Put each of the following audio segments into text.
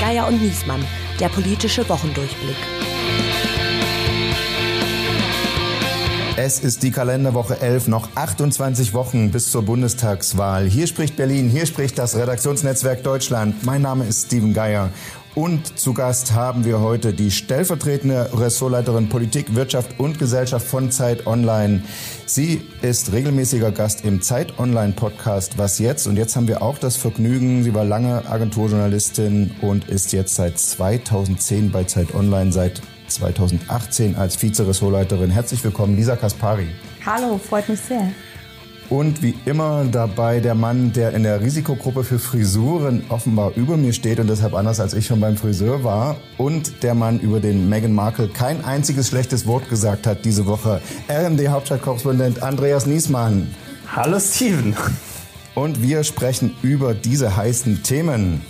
Geier und Niesmann, der politische Wochendurchblick. Es ist die Kalenderwoche 11, noch 28 Wochen bis zur Bundestagswahl. Hier spricht Berlin, hier spricht das Redaktionsnetzwerk Deutschland. Mein Name ist Steven Geier. Und zu Gast haben wir heute die stellvertretende Ressortleiterin Politik, Wirtschaft und Gesellschaft von Zeit Online. Sie ist regelmäßiger Gast im Zeit Online Podcast Was jetzt? Und jetzt haben wir auch das Vergnügen. Sie war lange Agenturjournalistin und ist jetzt seit 2010 bei Zeit Online, seit 2018 als Vizeressortleiterin. Herzlich willkommen, Lisa Kaspari. Hallo, freut mich sehr. Und wie immer dabei der Mann, der in der Risikogruppe für Frisuren offenbar über mir steht und deshalb anders als ich schon beim Friseur war. Und der Mann, über den Meghan Markle kein einziges schlechtes Wort gesagt hat diese Woche. RMD-Hauptstadtkorrespondent Andreas Niesmann. Hallo Steven. Und wir sprechen über diese heißen Themen.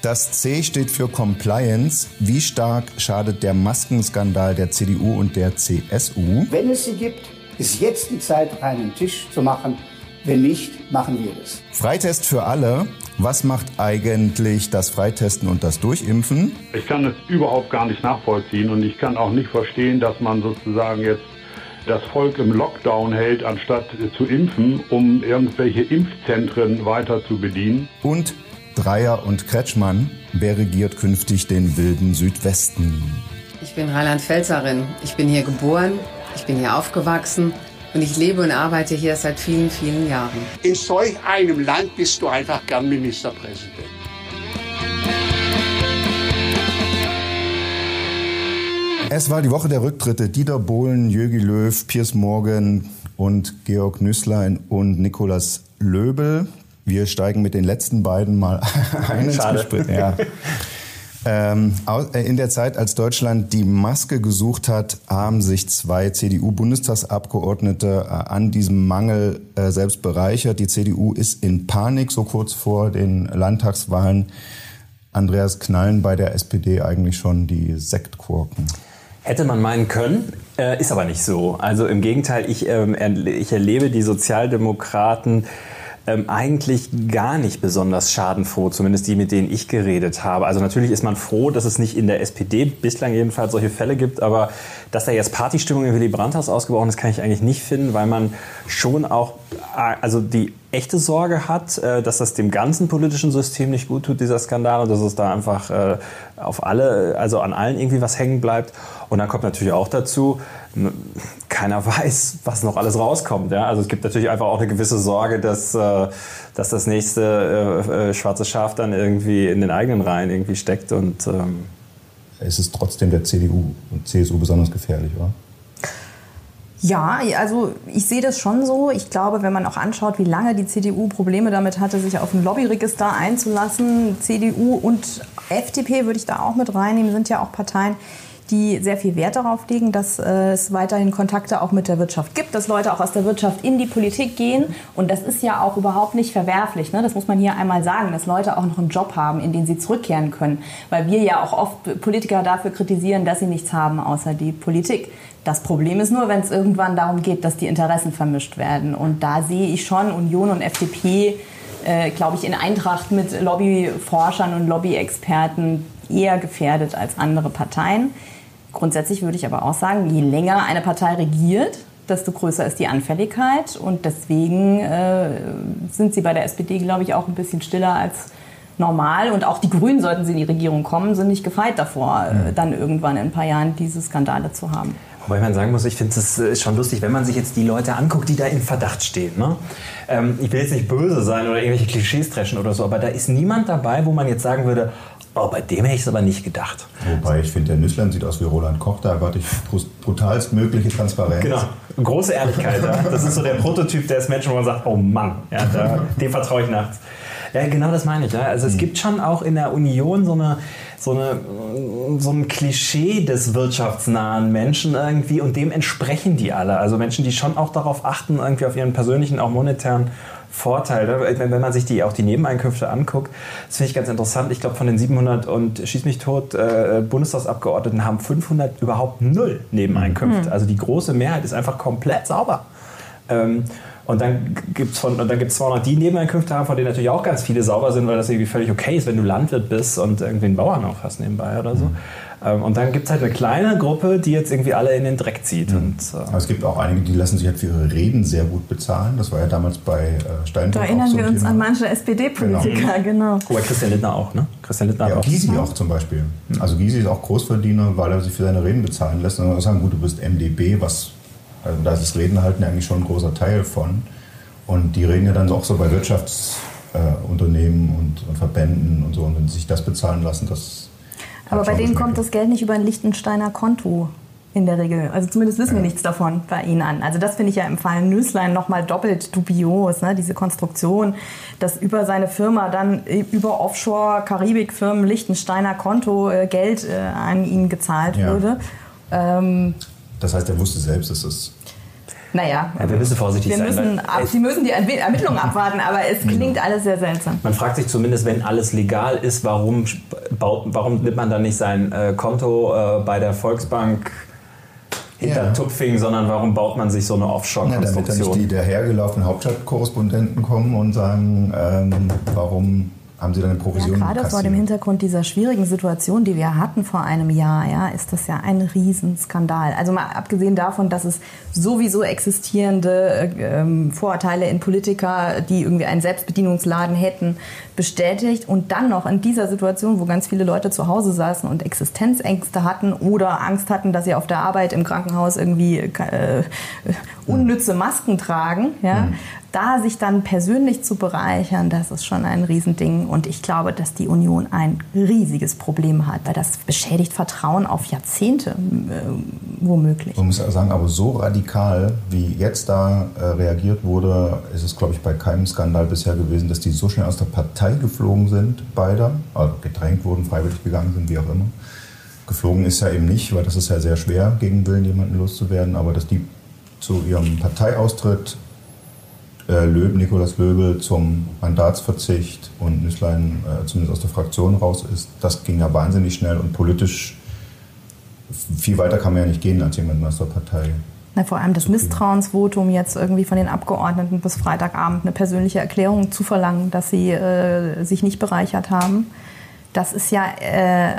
Das C steht für Compliance. Wie stark schadet der Maskenskandal der CDU und der CSU? Wenn es sie gibt, ist jetzt die Zeit, einen Tisch zu machen. Wenn nicht, machen wir das. Freitest für alle. Was macht eigentlich das Freitesten und das Durchimpfen? Ich kann es überhaupt gar nicht nachvollziehen und ich kann auch nicht verstehen, dass man sozusagen jetzt das Volk im Lockdown hält, anstatt zu impfen, um irgendwelche Impfzentren weiter zu bedienen. Und Dreier und Kretschmann. Wer regiert künftig den wilden Südwesten? Ich bin Rheinland-Pfälzerin. Ich bin hier geboren, ich bin hier aufgewachsen und ich lebe und arbeite hier seit vielen, vielen Jahren. In solch einem Land bist du einfach gern Ministerpräsident. Es war die Woche der Rücktritte. Dieter Bohlen, Jögi Löw, Piers Morgan und Georg Nüßlein und Nikolaus Löbel. Wir steigen mit den letzten beiden mal ein ins Gespräch. Ja. Ähm, äh, in der Zeit, als Deutschland die Maske gesucht hat, haben sich zwei CDU-Bundestagsabgeordnete äh, an diesem Mangel äh, selbst bereichert. Die CDU ist in Panik, so kurz vor den Landtagswahlen. Andreas Knallen bei der SPD eigentlich schon die Sektkurken. Hätte man meinen können, ist aber nicht so. Also im Gegenteil, ich, ähm, ich erlebe die Sozialdemokraten ähm, eigentlich gar nicht besonders schadenfroh, zumindest die, mit denen ich geredet habe. Also natürlich ist man froh, dass es nicht in der SPD bislang jedenfalls solche Fälle gibt, aber dass da jetzt Partystimmung im Willy Brandt-Haus ausgebrochen ist, kann ich eigentlich nicht finden, weil man schon auch, äh, also die echte Sorge hat, äh, dass das dem ganzen politischen System nicht gut tut, dieser Skandal, und dass es da einfach äh, auf alle, also an allen irgendwie was hängen bleibt. Und dann kommt natürlich auch dazu, keiner weiß, was noch alles rauskommt. Ja? Also es gibt natürlich einfach auch eine gewisse Sorge, dass, äh, dass das nächste äh, äh, schwarze Schaf dann irgendwie in den eigenen Reihen irgendwie steckt. Und, ähm es ist trotzdem der CDU und CSU besonders gefährlich, oder? Ja, also ich sehe das schon so. Ich glaube, wenn man auch anschaut, wie lange die CDU Probleme damit hatte, sich auf ein Lobbyregister einzulassen, CDU und FDP würde ich da auch mit reinnehmen, sind ja auch Parteien, die sehr viel Wert darauf legen, dass äh, es weiterhin Kontakte auch mit der Wirtschaft gibt, dass Leute auch aus der Wirtschaft in die Politik gehen. Und das ist ja auch überhaupt nicht verwerflich. Ne? Das muss man hier einmal sagen, dass Leute auch noch einen Job haben, in den sie zurückkehren können. Weil wir ja auch oft Politiker dafür kritisieren, dass sie nichts haben außer die Politik. Das Problem ist nur, wenn es irgendwann darum geht, dass die Interessen vermischt werden. Und da sehe ich schon Union und FDP, äh, glaube ich, in Eintracht mit Lobbyforschern und Lobbyexperten eher gefährdet als andere Parteien. Grundsätzlich würde ich aber auch sagen, je länger eine Partei regiert, desto größer ist die Anfälligkeit. Und deswegen äh, sind sie bei der SPD, glaube ich, auch ein bisschen stiller als normal. Und auch die Grünen, sollten sie in die Regierung kommen, sind nicht gefeit davor, äh, dann irgendwann in ein paar Jahren diese Skandale zu haben. Wobei man sagen muss, ich finde es schon lustig, wenn man sich jetzt die Leute anguckt, die da in Verdacht stehen. Ne? Ähm, ich will jetzt nicht böse sein oder irgendwelche Klischees dreschen oder so, aber da ist niemand dabei, wo man jetzt sagen würde, Oh, bei dem hätte ich es aber nicht gedacht. Wobei ich finde, der Nüssland sieht aus wie Roland Koch, da erwarte ich brutalst mögliche Transparenz. Genau, große Ehrlichkeit. ja. Das ist so der Prototyp des Menschen, wo man sagt, oh Mann, ja, da, dem vertraue ich nachts. Ja, genau das meine ich. Ja. Also es mhm. gibt schon auch in der Union so, eine, so, eine, so ein Klischee des wirtschaftsnahen Menschen irgendwie und dem entsprechen die alle. Also Menschen, die schon auch darauf achten, irgendwie auf ihren persönlichen, auch monetären Vorteil. Wenn man sich die, auch die Nebeneinkünfte anguckt, das finde ich ganz interessant. Ich glaube, von den 700 und schieß mich tot äh, Bundestagsabgeordneten haben 500 überhaupt null Nebeneinkünfte. Mhm. Also die große Mehrheit ist einfach komplett sauber. Ähm, Und dann gibt es zwar noch die Nebeneinkünfte haben, von denen natürlich auch ganz viele sauber sind, weil das irgendwie völlig okay ist, wenn du Landwirt bist und irgendwie einen Bauern auch hast nebenbei oder so. Ähm, und dann gibt es halt eine kleine Gruppe, die jetzt irgendwie alle in den Dreck zieht. Mhm. Und, äh es gibt auch einige, die lassen sich halt für ihre Reden sehr gut bezahlen. Das war ja damals bei äh, Steinbrück Da erinnern so wir uns Thema. an manche SPD-Politiker, genau. genau. Oder Christian Lindner auch, ne? Christian Lindner ja, auch. Gysi auch zum Beispiel. Mhm. Also Gysi ist auch Großverdiener, weil er sich für seine Reden bezahlen lässt. Und dann sagen, gut, du bist MDB, was, also da ist das Reden halten eigentlich schon ein großer Teil von. Und die reden ja dann auch so bei Wirtschaftsunternehmen äh, und, und Verbänden und so. Und wenn sie sich das bezahlen lassen, das aber bei denen kommt das Geld nicht über ein Lichtensteiner Konto in der Regel. Also zumindest wissen wir nichts davon bei Ihnen an. Also das finde ich ja im Fall Nüßlein nochmal doppelt dubios, ne? diese Konstruktion, dass über seine Firma dann über Offshore-Karibik-Firmen Lichtensteiner Konto äh, Geld äh, an ihn gezahlt ja. würde. Ähm, das heißt, er wusste selbst, dass das naja, ja, wir müssen vorsichtig wir sein. Müssen ab, Sie müssen die Ermittlungen abwarten, aber es klingt genau. alles sehr seltsam. Man fragt sich zumindest, wenn alles legal ist, warum, baut, warum nimmt man dann nicht sein äh, Konto äh, bei der Volksbank hinter ja. Tupfing, sondern warum baut man sich so eine Offshore-Konstruktion? Ja, damit dann nicht die dahergelaufenen Hauptstadtkorrespondenten kommen und sagen, ähm, warum haben Sie dann eine Provision? Ja, gerade vor dem Hintergrund dieser schwierigen Situation, die wir hatten vor einem Jahr, ja, ist das ja ein Riesenskandal. Also mal abgesehen davon, dass es sowieso existierende äh, Vorurteile in Politiker, die irgendwie einen Selbstbedienungsladen hätten, bestätigt und dann noch in dieser Situation, wo ganz viele Leute zu Hause saßen und Existenzängste hatten oder Angst hatten, dass sie auf der Arbeit im Krankenhaus irgendwie äh, unnütze Masken tragen, ja, mhm da sich dann persönlich zu bereichern, das ist schon ein Riesending. Und ich glaube, dass die Union ein riesiges Problem hat, weil das beschädigt Vertrauen auf Jahrzehnte äh, womöglich. Man muss sagen, aber so radikal, wie jetzt da äh, reagiert wurde, ist es, glaube ich, bei keinem Skandal bisher gewesen, dass die so schnell aus der Partei geflogen sind, beide, also gedrängt wurden, freiwillig gegangen sind, wie auch immer. Geflogen ist ja eben nicht, weil das ist ja sehr schwer, gegen Willen jemanden loszuwerden, aber dass die zu ihrem Parteiaustritt äh, Löb, Nikolaus Löbel zum Mandatsverzicht und Nüßlein äh, zumindest aus der Fraktion raus ist, das ging ja wahnsinnig schnell und politisch viel weiter kann man ja nicht gehen als jemand aus der Partei. Na, vor allem das Misstrauensvotum jetzt irgendwie von den Abgeordneten bis Freitagabend eine persönliche Erklärung zu verlangen, dass sie äh, sich nicht bereichert haben. Das ist ja äh,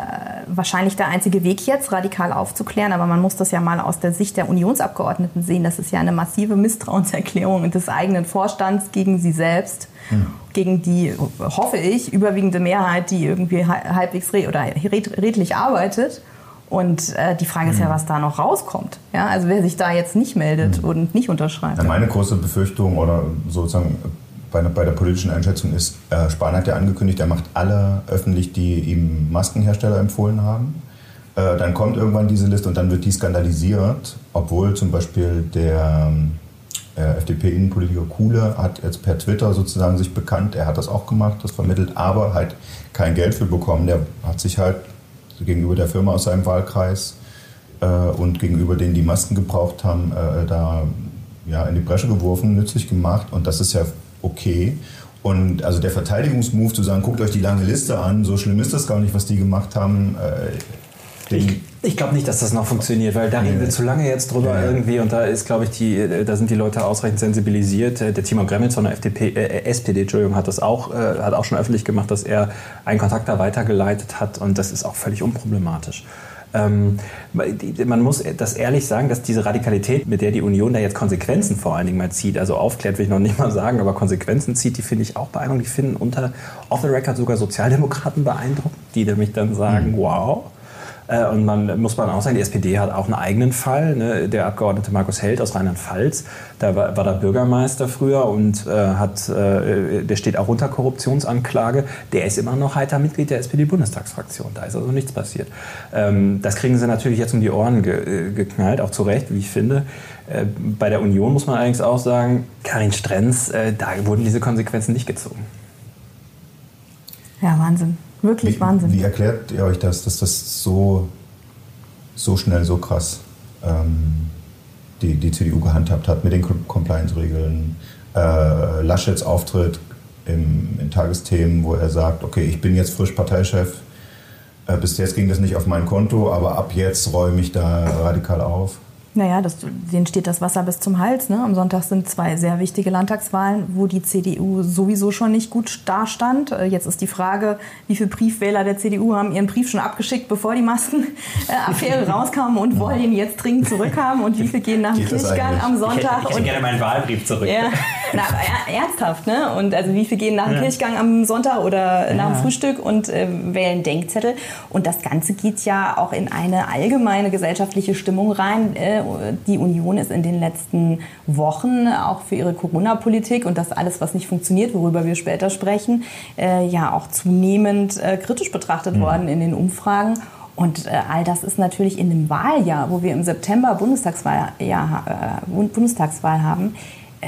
wahrscheinlich der einzige Weg jetzt, radikal aufzuklären. Aber man muss das ja mal aus der Sicht der Unionsabgeordneten sehen. Das ist ja eine massive Misstrauenserklärung des eigenen Vorstands gegen sie selbst, mhm. gegen die, hoffe ich, überwiegende Mehrheit, die irgendwie halbwegs red oder redlich arbeitet. Und äh, die Frage ist ja, was da noch rauskommt. Ja, also wer sich da jetzt nicht meldet mhm. und nicht unterschreibt. Ja, meine große Befürchtung oder sozusagen bei, bei der politischen Einschätzung ist, äh, Spahn hat ja angekündigt, er macht alle öffentlich, die ihm Maskenhersteller empfohlen haben. Äh, dann kommt irgendwann diese Liste und dann wird die skandalisiert, obwohl zum Beispiel der äh, FDP-Innenpolitiker Kuhle hat jetzt per Twitter sozusagen sich bekannt, er hat das auch gemacht, das vermittelt, aber halt kein Geld für bekommen. Der hat sich halt gegenüber der Firma aus seinem Wahlkreis äh, und gegenüber denen, die Masken gebraucht haben, äh, da ja, in die Bresche geworfen, nützlich gemacht und das ist ja okay. Und also der Verteidigungsmove zu sagen, guckt euch die lange Liste an, so schlimm ist das gar nicht, was die gemacht haben. Äh, ich, ich glaube nicht, dass das noch funktioniert, weil da reden wir zu lange jetzt drüber ja. irgendwie und da ist, glaube ich, die, da sind die Leute ausreichend sensibilisiert. Der Timo Gremmels von der FDP, äh, SPD, Entschuldigung, hat das auch, äh, hat auch schon öffentlich gemacht, dass er einen Kontakt da weitergeleitet hat und das ist auch völlig unproblematisch. Ähm, man muss das ehrlich sagen, dass diese Radikalität, mit der die Union da jetzt Konsequenzen vor allen Dingen mal zieht, also aufklärt will ich noch nicht mal sagen, aber Konsequenzen zieht, die finde ich auch beeindruckend. Die finden unter off the record sogar Sozialdemokraten beeindruckend, die nämlich dann sagen, mhm. wow, und man muss man auch sagen, die SPD hat auch einen eigenen Fall. Ne? Der Abgeordnete Markus Held aus Rheinland-Pfalz, der war, war der Bürgermeister früher und äh, hat, äh, der steht auch unter Korruptionsanklage. Der ist immer noch heiter Mitglied der SPD-Bundestagsfraktion. Da ist also nichts passiert. Ähm, das kriegen sie natürlich jetzt um die Ohren ge äh, geknallt, auch zu Recht, wie ich finde. Äh, bei der Union muss man allerdings auch sagen, Karin Strenz, äh, da wurden diese Konsequenzen nicht gezogen. Ja, Wahnsinn. Wirklich wie, Wahnsinn. Wie erklärt ihr euch das, dass das so, so schnell, so krass ähm, die, die CDU gehandhabt hat mit den Compliance-Regeln? Äh, Laschets Auftritt im, in Tagesthemen, wo er sagt, okay, ich bin jetzt frisch Parteichef, äh, bis jetzt ging das nicht auf mein Konto, aber ab jetzt räume ich da radikal auf. Naja, das, denen steht das Wasser bis zum Hals. Ne? Am Sonntag sind zwei sehr wichtige Landtagswahlen, wo die CDU sowieso schon nicht gut dastand. Äh, jetzt ist die Frage, wie viele Briefwähler der CDU haben ihren Brief schon abgeschickt, bevor die Maskenaffäre rauskam und wollen ihn jetzt dringend zurückhaben und wie viele gehen nach dem Kirchgang am Sonntag. Ich hätte, ich hätte gerne meinen Wahlbrief zurück. Ja, na, ernsthaft, ne? Und also wie viele gehen nach dem ja. Kirchgang am Sonntag oder ja. nach dem Frühstück und äh, wählen Denkzettel. Und das Ganze geht ja auch in eine allgemeine gesellschaftliche Stimmung rein. Äh, die Union ist in den letzten Wochen auch für ihre Corona-Politik und das alles, was nicht funktioniert, worüber wir später sprechen, äh, ja auch zunehmend äh, kritisch betrachtet mhm. worden in den Umfragen. Und äh, all das ist natürlich in dem Wahljahr, wo wir im September Bundestagswahl, ja, äh, Bundestagswahl haben, äh,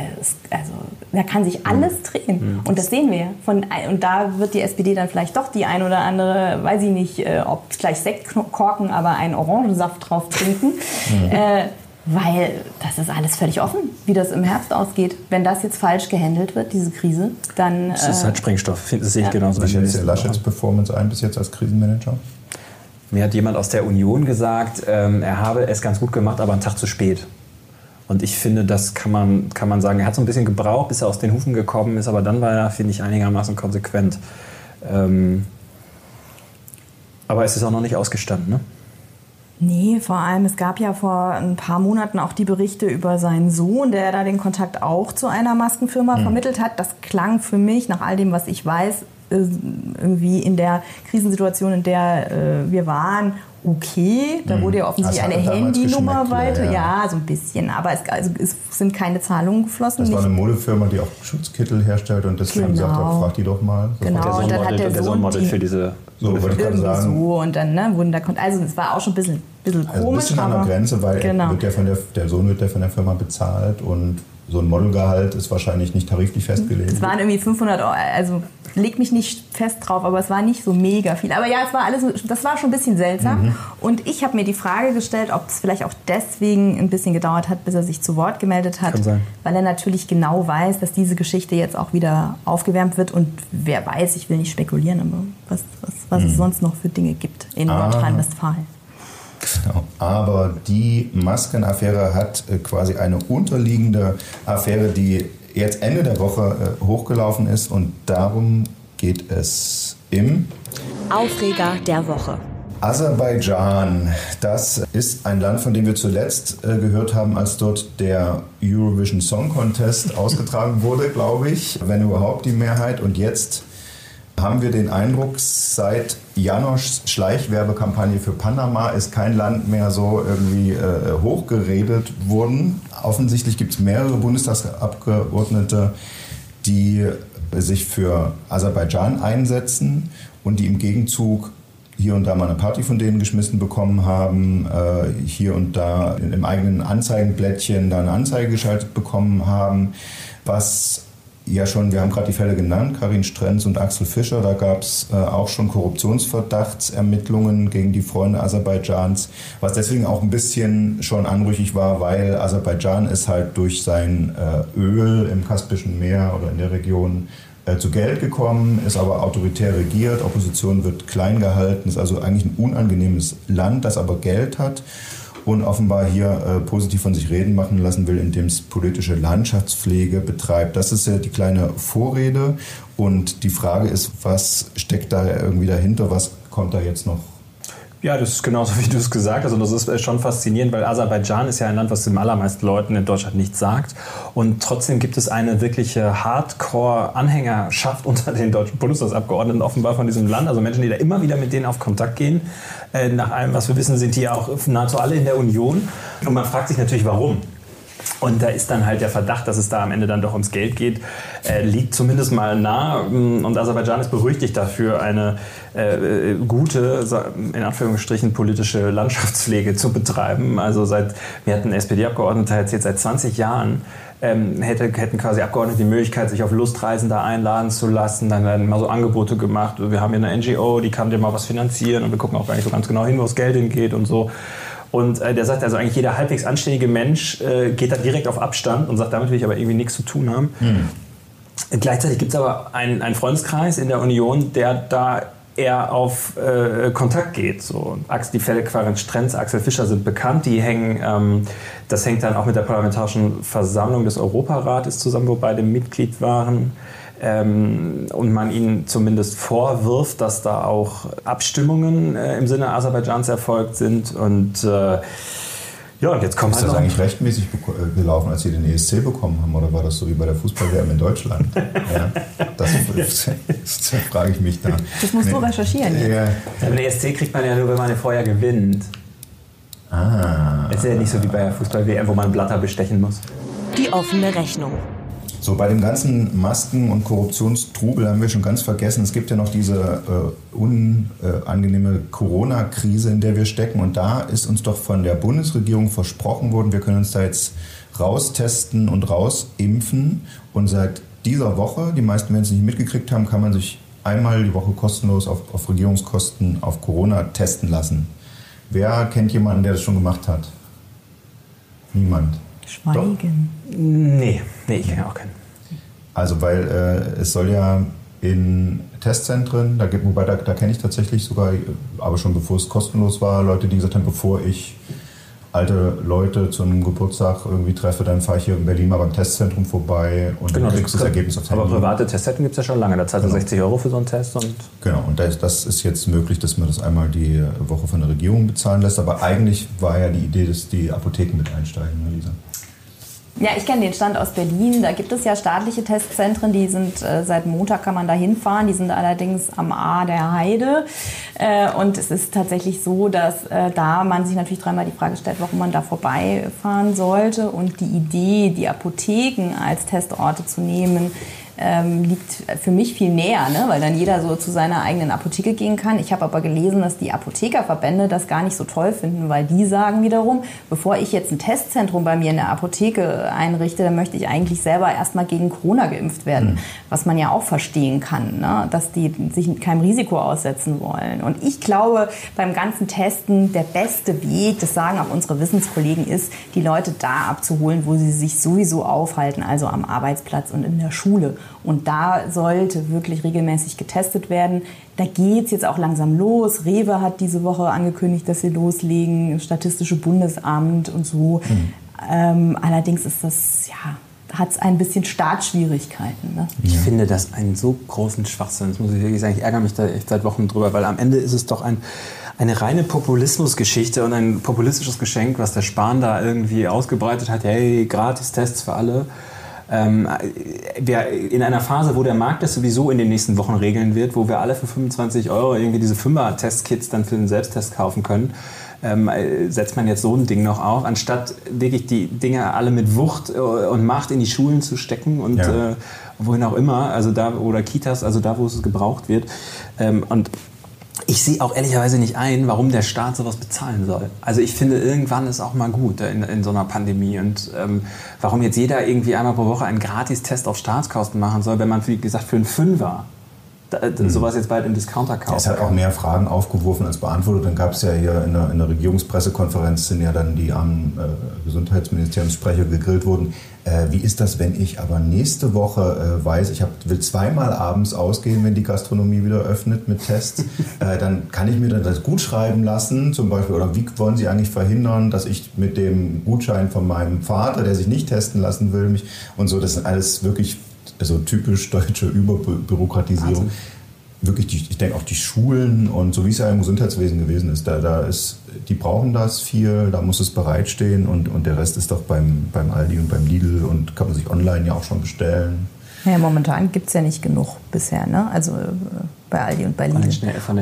also da kann sich alles mhm. drehen. Mhm. Und das sehen wir. Von, und da wird die SPD dann vielleicht doch die ein oder andere, weiß ich nicht, äh, ob gleich Sektkorken, aber einen Orangensaft drauf trinken. Mhm. Äh, weil das ist alles völlig offen, wie das im Herbst ausgeht. Wenn das jetzt falsch gehandelt wird, diese Krise, dann. Das ist halt Sprengstoff, das sehe ich ja. genauso. Wie schätzt Laschets Performance ein bis jetzt als Krisenmanager? Mir hat jemand aus der Union gesagt, ähm, er habe es ganz gut gemacht, aber einen Tag zu spät. Und ich finde, das kann man, kann man sagen. Er hat so ein bisschen gebraucht, bis er aus den Hufen gekommen ist, aber dann war er, finde ich, einigermaßen konsequent. Ähm, aber es ist auch noch nicht ausgestanden, ne? Nee, vor allem, es gab ja vor ein paar Monaten auch die Berichte über seinen Sohn, der da den Kontakt auch zu einer Maskenfirma mhm. vermittelt hat. Das klang für mich, nach all dem, was ich weiß, irgendwie in der Krisensituation, in der äh, wir waren, okay. Da wurde ja offensichtlich eine Handynummer weiter. Ja. ja. so ein bisschen. Aber es, also, es, sind keine Zahlungen geflossen. Das war eine Modefirma, die auch Schutzkittel herstellt und deswegen genau. sagt auch, frag die doch mal. So genau, und dann hat der, der Sohn die, für diese so, wollte ich sagen. so und dann ne, wurden da also es war auch schon ein bisschen, bisschen komisch. Also ein bisschen an der Grenze, weil genau. wird ja von der, der Sohn wird ja von der Firma bezahlt und so ein Modelgehalt ist wahrscheinlich nicht tariflich festgelegt. Es waren irgendwie 500 Euro, also leg mich nicht fest drauf, aber es war nicht so mega viel. Aber ja, es war alles, das war schon ein bisschen seltsam. Mhm. Und ich habe mir die Frage gestellt, ob es vielleicht auch deswegen ein bisschen gedauert hat, bis er sich zu Wort gemeldet hat. Kann sein. Weil er natürlich genau weiß, dass diese Geschichte jetzt auch wieder aufgewärmt wird. Und wer weiß, ich will nicht spekulieren, aber was, was, was mhm. es sonst noch für Dinge gibt in ah. Nordrhein-Westfalen. Genau. Aber die Maskenaffäre hat äh, quasi eine unterliegende Affäre, die jetzt Ende der Woche äh, hochgelaufen ist und darum geht es im Aufreger der Woche. Aserbaidschan, das ist ein Land, von dem wir zuletzt äh, gehört haben, als dort der Eurovision Song Contest ausgetragen wurde, glaube ich, wenn überhaupt die Mehrheit. Und jetzt haben wir den Eindruck, seit Janoschs Schleichwerbekampagne für Panama ist kein Land mehr so irgendwie äh, hochgeredet worden. Offensichtlich gibt es mehrere Bundestagsabgeordnete, die sich für Aserbaidschan einsetzen und die im Gegenzug hier und da mal eine Party von denen geschmissen bekommen haben, äh, hier und da im eigenen Anzeigenblättchen da eine Anzeige geschaltet bekommen haben, was ja schon, wir haben gerade die Fälle genannt, Karin Strenz und Axel Fischer, da gab es äh, auch schon Korruptionsverdachtsermittlungen gegen die Freunde Aserbaidschans, was deswegen auch ein bisschen schon anrüchig war, weil Aserbaidschan ist halt durch sein äh, Öl im Kaspischen Meer oder in der Region äh, zu Geld gekommen, ist aber autoritär regiert, Opposition wird klein gehalten, ist also eigentlich ein unangenehmes Land, das aber Geld hat und offenbar hier äh, positiv von sich reden machen lassen will, indem es politische Landschaftspflege betreibt. Das ist ja die kleine Vorrede und die Frage ist, was steckt da irgendwie dahinter, was kommt da jetzt noch ja, das ist genauso, wie du es gesagt hast. Und das ist äh, schon faszinierend, weil Aserbaidschan ist ja ein Land, was den allermeisten Leuten in Deutschland nichts sagt. Und trotzdem gibt es eine wirkliche Hardcore-Anhängerschaft unter den deutschen Bundestagsabgeordneten offenbar von diesem Land. Also Menschen, die da immer wieder mit denen auf Kontakt gehen. Äh, nach allem, was wir wissen, sind die ja auch nahezu alle in der Union. Und man fragt sich natürlich, warum. Und da ist dann halt der Verdacht, dass es da am Ende dann doch ums Geld geht, äh, liegt zumindest mal nah. Und Aserbaidschan ist berüchtigt dafür, eine äh, gute, in Anführungsstrichen, politische Landschaftspflege zu betreiben. Also seit, wir hatten SPD-Abgeordnete erzählt, seit 20 Jahren ähm, hätte, hätten quasi Abgeordnete die Möglichkeit, sich auf Lustreisen da einladen zu lassen. Dann werden mal so Angebote gemacht. Wir haben hier eine NGO, die kann dir mal was finanzieren und wir gucken auch gar nicht so ganz genau hin, wo das Geld hingeht und so. Und äh, der sagt also eigentlich, jeder halbwegs anständige Mensch äh, geht da direkt auf Abstand und sagt, damit will ich aber irgendwie nichts zu tun haben. Hm. Gleichzeitig gibt es aber einen, einen Freundeskreis in der Union, der da er auf äh, Kontakt geht. So, die Fälle Quarent Strenz, Axel Fischer sind bekannt. Die hängen, ähm, das hängt dann auch mit der Parlamentarischen Versammlung des Europarates zusammen, wo beide Mitglied waren. Ähm, und man ihnen zumindest vorwirft, dass da auch Abstimmungen äh, im Sinne Aserbaidschans erfolgt sind. Und äh, ja, und jetzt kommt Ist halt das eigentlich rechtmäßig äh, gelaufen, als Sie den ESC bekommen haben? Oder war das so wie bei der Fußball-WM in Deutschland? ja, das, das, das, frage ich mich da. Das musst nee. du recherchieren. Ja. Den ESC kriegt man ja nur, wenn man vorher gewinnt. Ah. Es ist ja nicht so wie bei der Fußball-WM, wo man Blatter bestechen muss. Die offene Rechnung. So, bei dem ganzen Masken- und Korruptionstrubel haben wir schon ganz vergessen, es gibt ja noch diese äh, unangenehme Corona-Krise, in der wir stecken. Und da ist uns doch von der Bundesregierung versprochen worden, wir können uns da jetzt raustesten und rausimpfen. Und seit dieser Woche, die meisten werden es nicht mitgekriegt haben, kann man sich einmal die Woche kostenlos auf, auf Regierungskosten auf Corona testen lassen. Wer kennt jemanden, der das schon gemacht hat? Niemand. Schweigen. Doch? Nee, nee, ich kenne auch keinen. Also, weil äh, es soll ja in Testzentren, da gibt, wobei da, da kenne ich tatsächlich sogar, aber schon bevor es kostenlos war, Leute, die gesagt haben, bevor ich alte Leute zu einem Geburtstag irgendwie treffe, dann fahre ich hier in Berlin mal beim Testzentrum vorbei und genau, kriegst das, das Ergebnis aufs Aber private Testzentren gibt es ja schon lange. Da zahlt genau. 60 Euro für so einen Test. Und genau, und das, das, ist jetzt möglich, dass man das einmal die Woche von der Regierung bezahlen lässt. Aber eigentlich war ja die Idee, dass die Apotheken mit einsteigen, ne, Lisa? Ja, ich kenne den Stand aus Berlin. Da gibt es ja staatliche Testzentren, die sind äh, seit Montag kann man da hinfahren. Die sind allerdings am A der Heide. Äh, und es ist tatsächlich so, dass äh, da man sich natürlich dreimal die Frage stellt, warum man da vorbeifahren sollte. Und die Idee, die Apotheken als Testorte zu nehmen, ähm, liegt für mich viel näher, ne? weil dann jeder so zu seiner eigenen Apotheke gehen kann. Ich habe aber gelesen, dass die Apothekerverbände das gar nicht so toll finden, weil die sagen wiederum, bevor ich jetzt ein Testzentrum bei mir in der Apotheke einrichte, dann möchte ich eigentlich selber erstmal gegen Corona geimpft werden, mhm. was man ja auch verstehen kann, ne? dass die sich keinem Risiko aussetzen wollen. Und ich glaube, beim ganzen Testen der beste Weg, das sagen auch unsere Wissenskollegen, ist, die Leute da abzuholen, wo sie sich sowieso aufhalten, also am Arbeitsplatz und in der Schule. Und da sollte wirklich regelmäßig getestet werden. Da geht es jetzt auch langsam los. Rewe hat diese Woche angekündigt, dass sie loslegen, Statistische Bundesamt und so. Mhm. Ähm, allerdings ist das, ja, hat es ein bisschen Startschwierigkeiten. Ne? Ich ja. finde das einen so großen Schwachsinn. Das muss ich wirklich sagen. Ich ärgere mich da echt seit Wochen drüber, weil am Ende ist es doch ein, eine reine Populismusgeschichte und ein populistisches Geschenk, was der Spahn da irgendwie ausgebreitet hat. Hey, Gratis-Tests für alle ähm, wir in einer Phase, wo der Markt das sowieso in den nächsten Wochen regeln wird, wo wir alle für 25 Euro irgendwie diese Fünfer-Testkits dann für den Selbsttest kaufen können, ähm, setzt man jetzt so ein Ding noch auf, anstatt wirklich die Dinge alle mit Wucht äh, und Macht in die Schulen zu stecken und ja. äh, wohin auch immer, also da oder Kitas, also da, wo es gebraucht wird. Ähm, und ich sehe auch ehrlicherweise nicht ein, warum der Staat sowas bezahlen soll. Also ich finde, irgendwann ist auch mal gut in, in so einer Pandemie. Und ähm, warum jetzt jeder irgendwie einmal pro Woche einen Gratistest auf Staatskosten machen soll, wenn man, wie gesagt, für einen Fünfer mhm. sowas jetzt bald im Discounter kauft. Es hat auch mehr Fragen aufgeworfen als beantwortet. Dann gab es ja hier in der, in der Regierungspressekonferenz, sind ja dann die armen äh, Gesundheitsministeriumssprecher gegrillt worden. Äh, wie ist das, wenn ich aber nächste Woche äh, weiß, ich hab, will zweimal abends ausgehen, wenn die Gastronomie wieder öffnet mit Tests, äh, dann kann ich mir dann das gut schreiben lassen, zum Beispiel, oder wie wollen Sie eigentlich verhindern, dass ich mit dem Gutschein von meinem Vater, der sich nicht testen lassen will, mich und so, das sind alles wirklich also typisch deutsche Überbürokratisierung. Also. Wirklich, die, ich denke auch die Schulen und so wie es ja im Gesundheitswesen gewesen ist, da, da ist, die brauchen das viel, da muss es bereitstehen und, und der Rest ist doch beim, beim Aldi und beim Lidl und kann man sich online ja auch schon bestellen. Ja, momentan gibt es ja nicht genug bisher, ne? Also äh, bei Aldi und bei Lidl.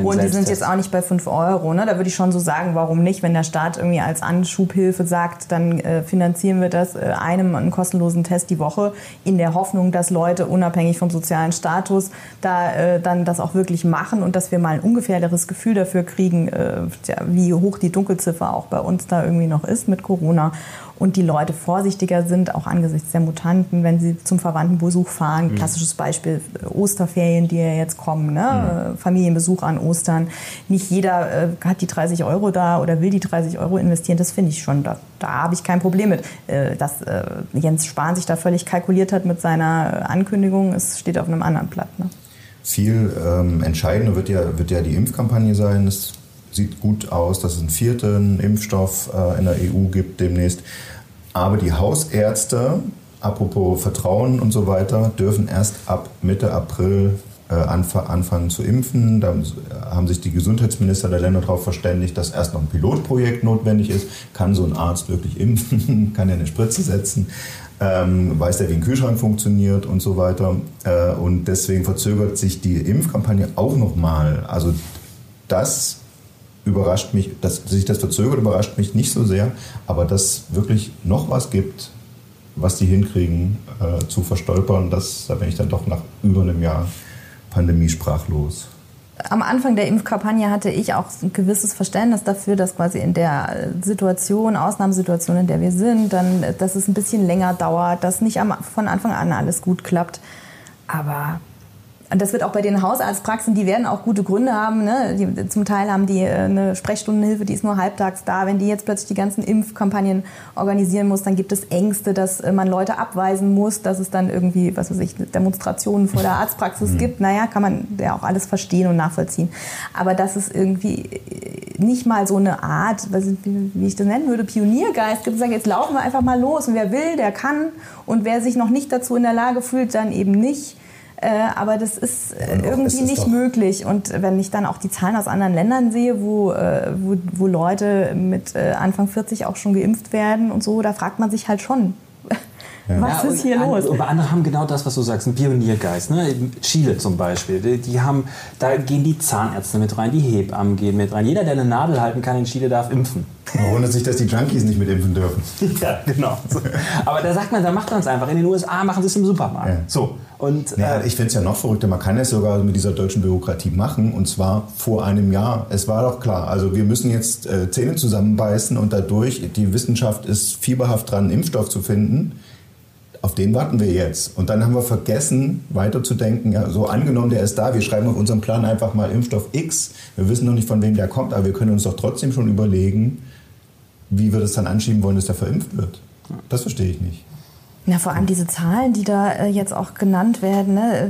Und die sind jetzt auch nicht bei 5 Euro. Ne? Da würde ich schon so sagen, warum nicht, wenn der Staat irgendwie als Anschubhilfe sagt, dann äh, finanzieren wir das äh, einem einen kostenlosen Test die Woche in der Hoffnung, dass Leute unabhängig vom sozialen Status da äh, dann das auch wirklich machen und dass wir mal ein ungefährliches Gefühl dafür kriegen, äh, ja, wie hoch die Dunkelziffer auch bei uns da irgendwie noch ist mit Corona und die Leute vorsichtiger sind, auch angesichts der Mutanten, wenn sie zum Verwandtenbesuch fahren. Mhm. Klassisches Beispiel äh, Osterferien, die ja jetzt kommen, ne? Mhm. Familienbesuch an Ostern. Nicht jeder äh, hat die 30 Euro da oder will die 30 Euro investieren. Das finde ich schon, da, da habe ich kein Problem mit. Äh, dass äh, Jens Spahn sich da völlig kalkuliert hat mit seiner Ankündigung, es steht auf einem anderen Blatt. Ne? Viel ähm, entscheidender wird ja, wird ja die Impfkampagne sein. Es sieht gut aus, dass es einen vierten Impfstoff äh, in der EU gibt demnächst. Aber die Hausärzte, apropos Vertrauen und so weiter, dürfen erst ab Mitte April äh, anfangen zu impfen. Da haben sich die Gesundheitsminister der Länder darauf verständigt, dass erst noch ein Pilotprojekt notwendig ist. Kann so ein Arzt wirklich impfen? Kann er eine Spritze setzen? Ähm, weiß er, wie ein Kühlschrank funktioniert und so weiter. Äh, und deswegen verzögert sich die Impfkampagne auch nochmal. Also das überrascht mich, dass sich das verzögert, überrascht mich nicht so sehr, aber dass wirklich noch was gibt, was die hinkriegen äh, zu verstolpern, das, da bin ich dann doch nach über einem Jahr Pandemie sprachlos. Am Anfang der Impfkampagne hatte ich auch ein gewisses Verständnis dafür, dass quasi in der Situation, Ausnahmesituation, in der wir sind, dann, dass es ein bisschen länger dauert, dass nicht am, von Anfang an alles gut klappt. Aber und das wird auch bei den Hausarztpraxen, die werden auch gute Gründe haben. Ne? Die, zum Teil haben die äh, eine Sprechstundenhilfe, die ist nur halbtags da. Wenn die jetzt plötzlich die ganzen Impfkampagnen organisieren muss, dann gibt es Ängste, dass äh, man Leute abweisen muss, dass es dann irgendwie, was weiß ich, Demonstrationen vor der Arztpraxis mhm. gibt. Naja, kann man ja auch alles verstehen und nachvollziehen. Aber dass es irgendwie äh, nicht mal so eine Art, wie ich das nennen würde, Pioniergeist gibt, sagen, jetzt laufen wir einfach mal los und wer will, der kann und wer sich noch nicht dazu in der Lage fühlt, dann eben nicht. Äh, aber das ist äh, irgendwie ist nicht möglich. Und wenn ich dann auch die Zahlen aus anderen Ländern sehe, wo, äh, wo, wo Leute mit Anfang 40 auch schon geimpft werden und so, da fragt man sich halt schon, ja. Was ist hier los? Aber andere haben genau das, was du sagst, einen Pioniergeist. Ne? Chile zum Beispiel, die, die, haben, da gehen die Zahnärzte mit rein, die Hebammen gehen mit rein. Jeder, der eine Nadel halten kann in Chile, darf impfen. Man wundert sich, dass die Junkies nicht mit impfen dürfen. ja, genau. Aber da sagt man, da macht man es einfach. In den USA machen sie es im Supermarkt. Ja. So. Und, ja, äh, ich finde es ja noch verrückter. Man kann es sogar mit dieser deutschen Bürokratie machen und zwar vor einem Jahr. Es war doch klar. Also wir müssen jetzt äh, Zähne zusammenbeißen und dadurch, die Wissenschaft ist fieberhaft dran, einen Impfstoff zu finden auf den warten wir jetzt. Und dann haben wir vergessen, weiterzudenken, ja, so angenommen, der ist da, wir schreiben auf unserem Plan einfach mal Impfstoff X. Wir wissen noch nicht, von wem der kommt, aber wir können uns doch trotzdem schon überlegen, wie wir das dann anschieben wollen, dass der verimpft wird. Das verstehe ich nicht. Na, vor allem diese Zahlen, die da äh, jetzt auch genannt werden, ne?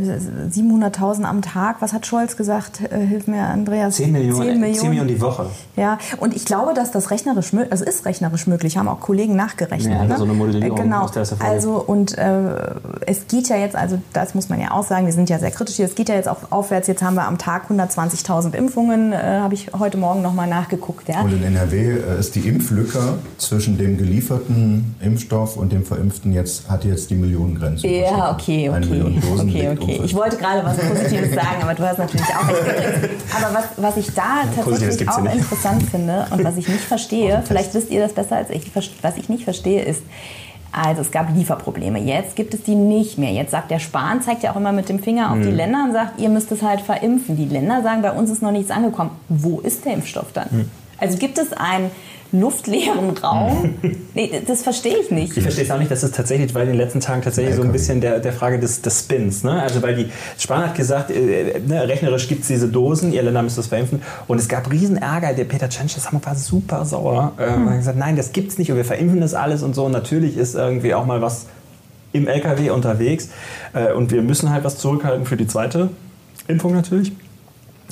700.000 am Tag. Was hat Scholz gesagt? Äh, hilf mir, Andreas. 10 Millionen, 10 Millionen. 10 Millionen die Woche. Ja, und ich glaube, dass das rechnerisch möglich also ist rechnerisch möglich, haben auch Kollegen nachgerechnet. Ja, ne? so eine Modellierung äh, genau. aus der Also, und äh, es geht ja jetzt, also das muss man ja auch sagen, wir sind ja sehr kritisch hier, es geht ja jetzt auch aufwärts. Jetzt haben wir am Tag 120.000 Impfungen, äh, habe ich heute Morgen nochmal nachgeguckt. Ja? Und in NRW ist die Impflücke zwischen dem gelieferten Impfstoff und dem verimpften jetzt hat jetzt die Millionengrenze. Ja, okay, okay. Million okay, okay. Ich wollte gerade was Positives sagen, aber du hast natürlich auch recht. Aber was, was ich da tatsächlich auch interessant finde und was ich nicht verstehe, vielleicht wisst ihr das besser als ich, was ich nicht verstehe, ist, also es gab Lieferprobleme. Jetzt gibt es die nicht mehr. Jetzt sagt der Spahn, zeigt ja auch immer mit dem Finger auf hm. die Länder und sagt, ihr müsst es halt verimpfen. Die Länder sagen, bei uns ist noch nichts angekommen. Wo ist der Impfstoff dann? Hm. Also gibt es ein luftleeren Raum? Nee, das verstehe ich nicht. Ich verstehe es auch nicht, dass es tatsächlich, weil in den letzten Tagen tatsächlich so ein bisschen der, der Frage des, des Spins, ne? Also weil die Spahn hat gesagt, äh, ne, rechnerisch gibt es diese Dosen, ihr Länder müsst das verimpfen. Und es gab riesen Ärger. Der Peter Tschensch, das war super sauer. Äh, hm. hat gesagt, nein, das gibt's nicht und wir verimpfen das alles und so. Und natürlich ist irgendwie auch mal was im LKW unterwegs. Äh, und wir müssen halt was zurückhalten für die zweite Impfung natürlich.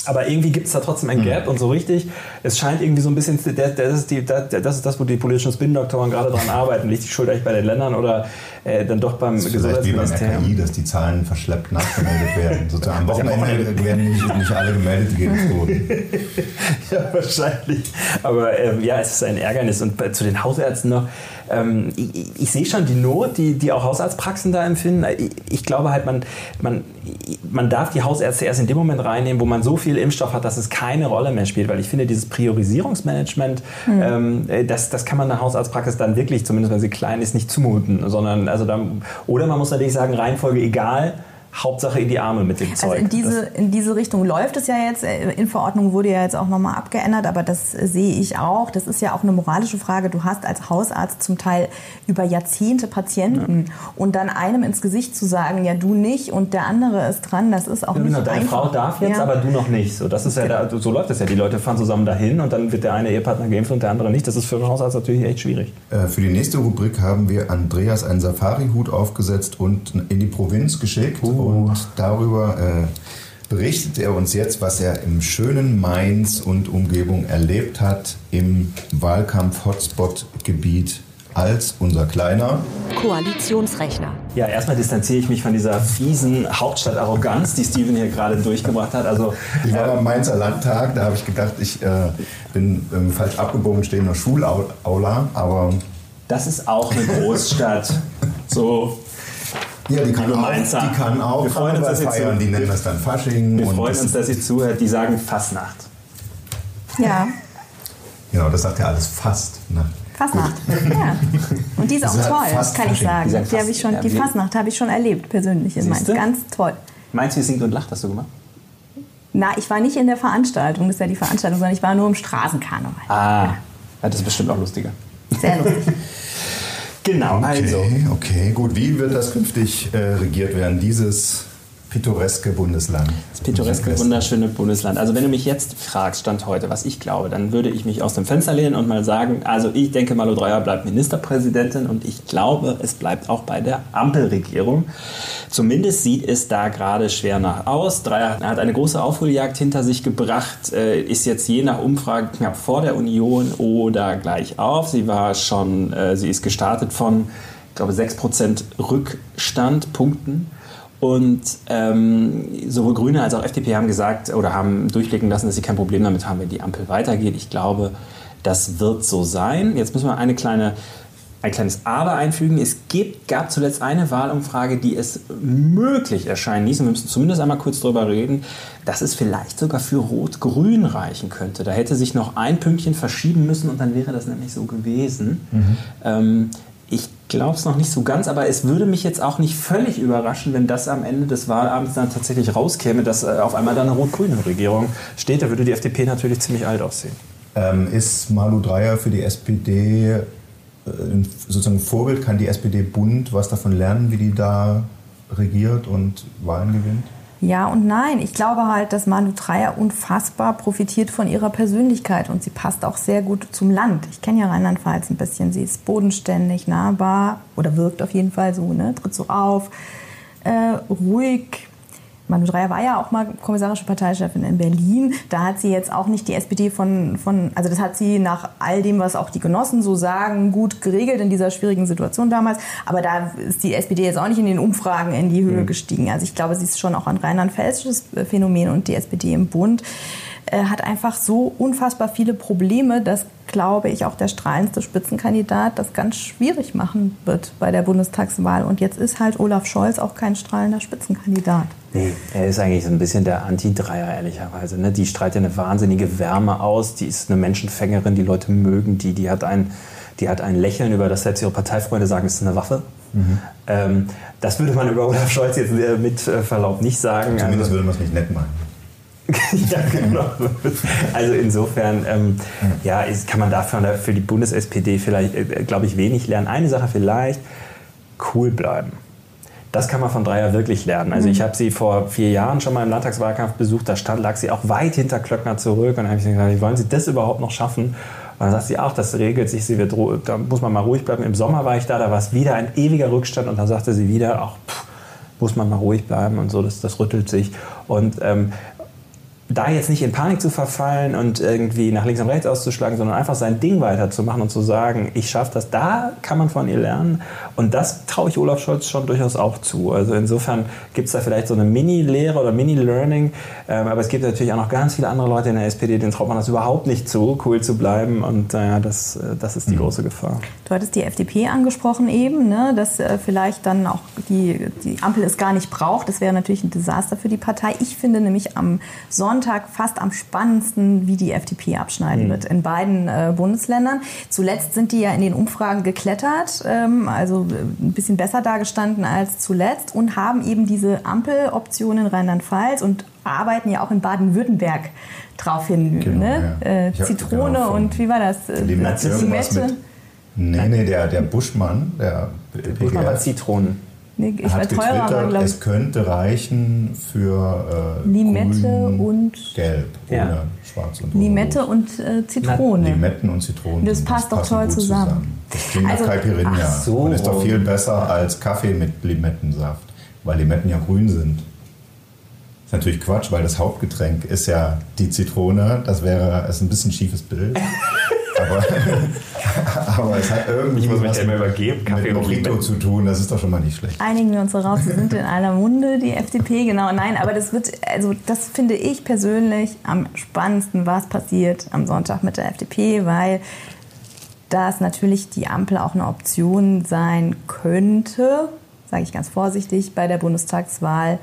Aber irgendwie gibt es da trotzdem ein Gap mhm. und so richtig, es scheint irgendwie so ein bisschen, das, ist, die, das ist das, wo die politischen Spin-Doktoren gerade dran arbeiten. Liegt die Schuld eigentlich bei den Ländern oder äh, dann doch beim das Gesundheitsministerium? Wie beim RKI, dass die Zahlen verschleppt nachgemeldet werden. Sozusagen am Wochenende werden nicht, nicht alle gemeldet, die wurden. ja, wahrscheinlich. Aber ähm, ja, es ist ein Ärgernis. Und bei, zu den Hausärzten noch, ähm, ich, ich, sehe schon die Not, die, die auch Hausarztpraxen da empfinden. Ich, ich, glaube halt, man, man, man darf die Hausärzte erst in dem Moment reinnehmen, wo man so viel Impfstoff hat, dass es keine Rolle mehr spielt. Weil ich finde, dieses Priorisierungsmanagement, mhm. ähm, das, das kann man der Hausarztpraxis dann wirklich, zumindest wenn sie klein ist, nicht zumuten. Sondern, also dann, oder man muss natürlich sagen, Reihenfolge egal Hauptsache in die Arme mit dem Zeug. Also in diese, in diese Richtung läuft es ja jetzt. Äh, in Verordnung wurde ja jetzt auch nochmal abgeändert, aber das sehe ich auch. Das ist ja auch eine moralische Frage. Du hast als Hausarzt zum Teil über Jahrzehnte Patienten ja. und dann einem ins Gesicht zu sagen, ja du nicht und der andere ist dran, das ist auch ja, nicht genau, deine einfach. Frau darf jetzt, ja. aber du noch nicht. So, das ist ja da, so läuft es ja. Die Leute fahren zusammen dahin und dann wird der eine Ehepartner geimpft und der andere nicht. Das ist für einen Hausarzt natürlich echt schwierig. Äh, für die nächste Rubrik haben wir Andreas einen Safari-Hut aufgesetzt und in die Provinz geschickt. Uh. Und darüber äh, berichtet er uns jetzt, was er im schönen Mainz und Umgebung erlebt hat im Wahlkampf-Hotspot-Gebiet als unser kleiner Koalitionsrechner. Ja, erstmal distanziere ich mich von dieser fiesen Hauptstadtarroganz, die Steven hier gerade durchgebracht hat. Also, ich war beim Mainzer Landtag, da habe ich gedacht, ich äh, bin ähm, falsch abgebogen, stehe in der Schulaula, aber... Das ist auch eine Großstadt. so ja, die kann, auch, die kann auch wir freuen uns, dass feiern, die nennen das dann Fasching. Wir freuen uns, dass sie zuhört, die sagen Fastnacht. Ja. Genau, das sagt ja alles Fastnacht. Fastnacht, ja. Und die ist auch Sie sagt toll, fast kann ich sagen. Die Die, fast- habe ich schon, ja, die sie- Fastnacht habe ich schon erlebt, persönlich in Mainz. Ganz toll. Meinst du, singt und lacht hast du gemacht? Na, ich war nicht in der Veranstaltung, das ist ja die Veranstaltung, sondern ich war nur im Straßenkarneval. Ah, ja, das ist bestimmt auch lustiger. Sehr lustig. Genau, Okay, also. okay, gut. Wie wird das künftig äh, regiert werden, dieses pittoreske Bundesland? Das pittoreske, wunderschöne Bundesland. Also wenn du mich jetzt fragst, Stand heute, was ich glaube, dann würde ich mich aus dem Fenster lehnen und mal sagen, also ich denke, Malu Dreyer bleibt Ministerpräsidentin und ich glaube, es bleibt auch bei der Ampelregierung. Zumindest sieht es da gerade schwer nach aus. Dreyer hat eine große Aufholjagd hinter sich gebracht, äh, ist jetzt je nach Umfrage knapp vor der Union oder gleich auf. Sie war schon, äh, sie ist gestartet von, ich glaube, 6% Rückstand, Punkten. Und ähm, sowohl Grüne als auch FDP haben gesagt oder haben durchblicken lassen, dass sie kein Problem damit haben, wenn die Ampel weitergeht. Ich glaube, das wird so sein. Jetzt müssen wir eine kleine, ein kleines Aber einfügen. Es gibt, gab zuletzt eine Wahlumfrage, die es möglich erscheinen ließ. und Wir müssen zumindest einmal kurz darüber reden, dass es vielleicht sogar für Rot-Grün reichen könnte. Da hätte sich noch ein Pünktchen verschieben müssen und dann wäre das nämlich so gewesen. Ähm, ich glaube es noch nicht so ganz, aber es würde mich jetzt auch nicht völlig überraschen, wenn das am Ende des Wahlabends dann tatsächlich rauskäme, dass äh, auf einmal da eine rot-grüne Regierung steht. Da würde die FDP natürlich ziemlich alt aussehen. Ähm, ist Malu Dreyer für die SPD äh, sozusagen ein Vorbild? Kann die SPD-Bund was davon lernen, wie die da regiert und Wahlen gewinnt? Ja und nein. Ich glaube halt, dass Manu Dreyer unfassbar profitiert von ihrer Persönlichkeit und sie passt auch sehr gut zum Land. Ich kenne ja Rheinland-Pfalz ein bisschen. Sie ist bodenständig, nahbar oder wirkt auf jeden Fall so, ne? tritt so auf, äh, ruhig. Manu Dreyer war ja auch mal kommissarische Parteichefin in Berlin. Da hat sie jetzt auch nicht die SPD von, von, also das hat sie nach all dem, was auch die Genossen so sagen, gut geregelt in dieser schwierigen Situation damals. Aber da ist die SPD jetzt auch nicht in den Umfragen in die Höhe gestiegen. Also ich glaube, sie ist schon auch ein rheinland-pfälzisches Phänomen und die SPD im Bund äh, hat einfach so unfassbar viele Probleme, dass, glaube ich, auch der strahlendste Spitzenkandidat das ganz schwierig machen wird bei der Bundestagswahl. Und jetzt ist halt Olaf Scholz auch kein strahlender Spitzenkandidat. Nee, er ist eigentlich so ein bisschen der Anti-Dreier, ehrlicherweise. Ne? Die strahlt ja eine wahnsinnige Wärme aus. Die ist eine Menschenfängerin, die Leute mögen die. Die hat ein, die hat ein Lächeln, über das selbst ihre Parteifreunde sagen, es ist eine Waffe. Ähm, das würde man über Olaf Scholz jetzt äh, mit äh, Verlaub nicht sagen. Zumindest Also- würde man es nicht nett meinen. ja, genau. Also insofern, ähm, ja, ist, kann man davon für die Bundes-SPD vielleicht, äh, glaube ich, wenig lernen. Eine Sache vielleicht, cool bleiben. Das kann man von Dreier wirklich lernen. Also ich habe sie vor vier Jahren schon mal im Landtagswahlkampf besucht, da stand, lag sie auch weit hinter Klöckner zurück und dann habe ich gesagt, wie wollen Sie das überhaupt noch schaffen? Und dann sagt sie auch, das regelt sich, sie wird, da muss man mal ruhig bleiben. Im Sommer war ich da, da war es wieder ein ewiger Rückstand und dann sagte sie wieder, auch pff, muss man mal ruhig bleiben und so, das, das rüttelt sich. Und ähm, da jetzt nicht in Panik zu verfallen und irgendwie nach links und rechts auszuschlagen, sondern einfach sein Ding weiterzumachen und zu sagen, ich schaffe das, da kann man von ihr lernen. Und das traue ich Olaf Scholz schon durchaus auch zu. Also insofern gibt es da vielleicht so eine Mini-Lehre oder Mini-Learning. Ähm, aber es gibt natürlich auch noch ganz viele andere Leute in der SPD, denen traut man das überhaupt nicht zu, cool zu bleiben. Und äh, das, äh, das ist die große Gefahr. Du hattest die FDP angesprochen eben, ne, dass äh, vielleicht dann auch die, die Ampel es gar nicht braucht. Das wäre natürlich ein Desaster für die Partei. Ich finde nämlich am Sonntag fast am spannendsten, wie die FDP abschneiden wird in beiden äh, Bundesländern. Zuletzt sind die ja in den Umfragen geklettert, ähm, also äh, ein bisschen besser dagestanden als zuletzt und haben eben diese Ampeloption in Rheinland-Pfalz und arbeiten ja auch in Baden-Württemberg drauf hin. Genau, ne? ja. äh, hab Zitrone genau und wie war das? Äh, Limette, irgendwas Limette. Nee, nee, der, der Buschmann, der, man mal PGR, Zitronen. Nee, ich war hat teurer, aber getwittert, glaube ich. es könnte reichen für äh, Limette grün, und- gelb, Ja. ohne schwarz und Limette rot. und äh, Zitrone. Limetten und Zitronen. Das passt doch toll gut zusammen. Das klingt Also- nach Caipirinha so. und ist doch viel besser als Kaffee mit Limettensaft, weil Limetten ja grün sind. ist natürlich Quatsch, weil das Hauptgetränk ist ja die Zitrone. Das wäre ist ein bisschen schiefes Bild. aber, aber es hat irgendwie Ich muss mich was immer übergeben, Kaffee mit Mojito zu tun. Das ist doch schon mal nicht schlecht. Einigen wir uns darauf, sie sind in aller Munde, die FDP, genau. Nein, aber das wird, also das finde ich persönlich am spannendsten, was passiert am Sonntag mit der FDP, weil dass natürlich die Ampel auch eine Option sein könnte, sage ich ganz vorsichtig, bei der Bundestagswahl,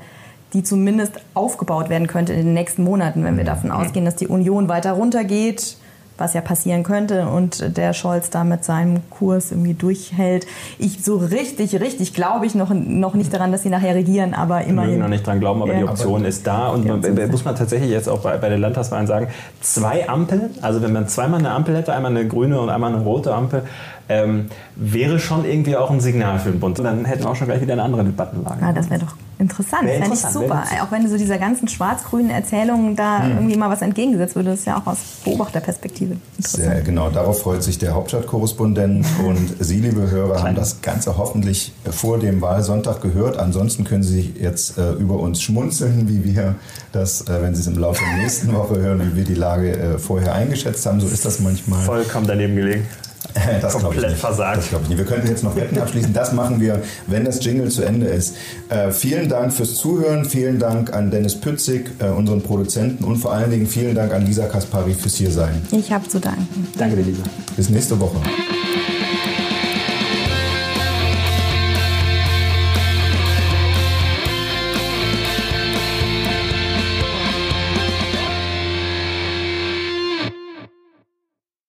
die zumindest aufgebaut werden könnte in den nächsten Monaten, wenn wir davon ausgehen, dass die Union weiter runtergeht, was ja passieren könnte und der Scholz da mit seinem Kurs irgendwie durchhält. Ich so richtig, richtig glaube ich noch, noch nicht daran, dass sie nachher regieren, aber Wir immerhin. mögen noch nicht dran glauben, aber Ja. die Option ist da. Und man, muss man tatsächlich jetzt auch bei, bei den Landtagswahlen sagen, zwei Ampeln, also wenn man zweimal eine Ampel hätte, einmal eine grüne und einmal eine rote Ampel, ähm, wäre schon irgendwie auch ein Signal für den Bund. Und dann hätten wir auch schon gleich wieder eine andere Debattenlage. Ah, das wäre doch interessant. Fände ich super. Auch wenn so dieser ganzen schwarz-grünen Erzählung da Hm. irgendwie mal was entgegengesetzt würde, das ist ja auch aus Beobachterperspektive interessant. Sehr genau, darauf freut sich der Hauptstadtkorrespondent und Sie, liebe Hörer, haben das Ganze hoffentlich vor dem Wahlsonntag gehört. Ansonsten können Sie jetzt äh, über uns schmunzeln, wie wir das, äh, wenn Sie es im Laufe der nächsten Woche hören, wie wir die Lage äh, vorher eingeschätzt haben. So ist das manchmal. Vollkommen daneben gelegen. Das ich Komplett nicht. versagt. Das glaube ich nicht. Wir könnten jetzt noch Wetten abschließen. Das machen wir, wenn das Jingle zu Ende ist. Äh, vielen Dank fürs Zuhören. Vielen Dank an Dennis Pützig, äh, unseren Produzenten. Und vor allen Dingen vielen Dank an Lisa Kaspari fürs Hiersein. Ich habe zu danken. Danke dir, Lisa. Bis nächste Woche.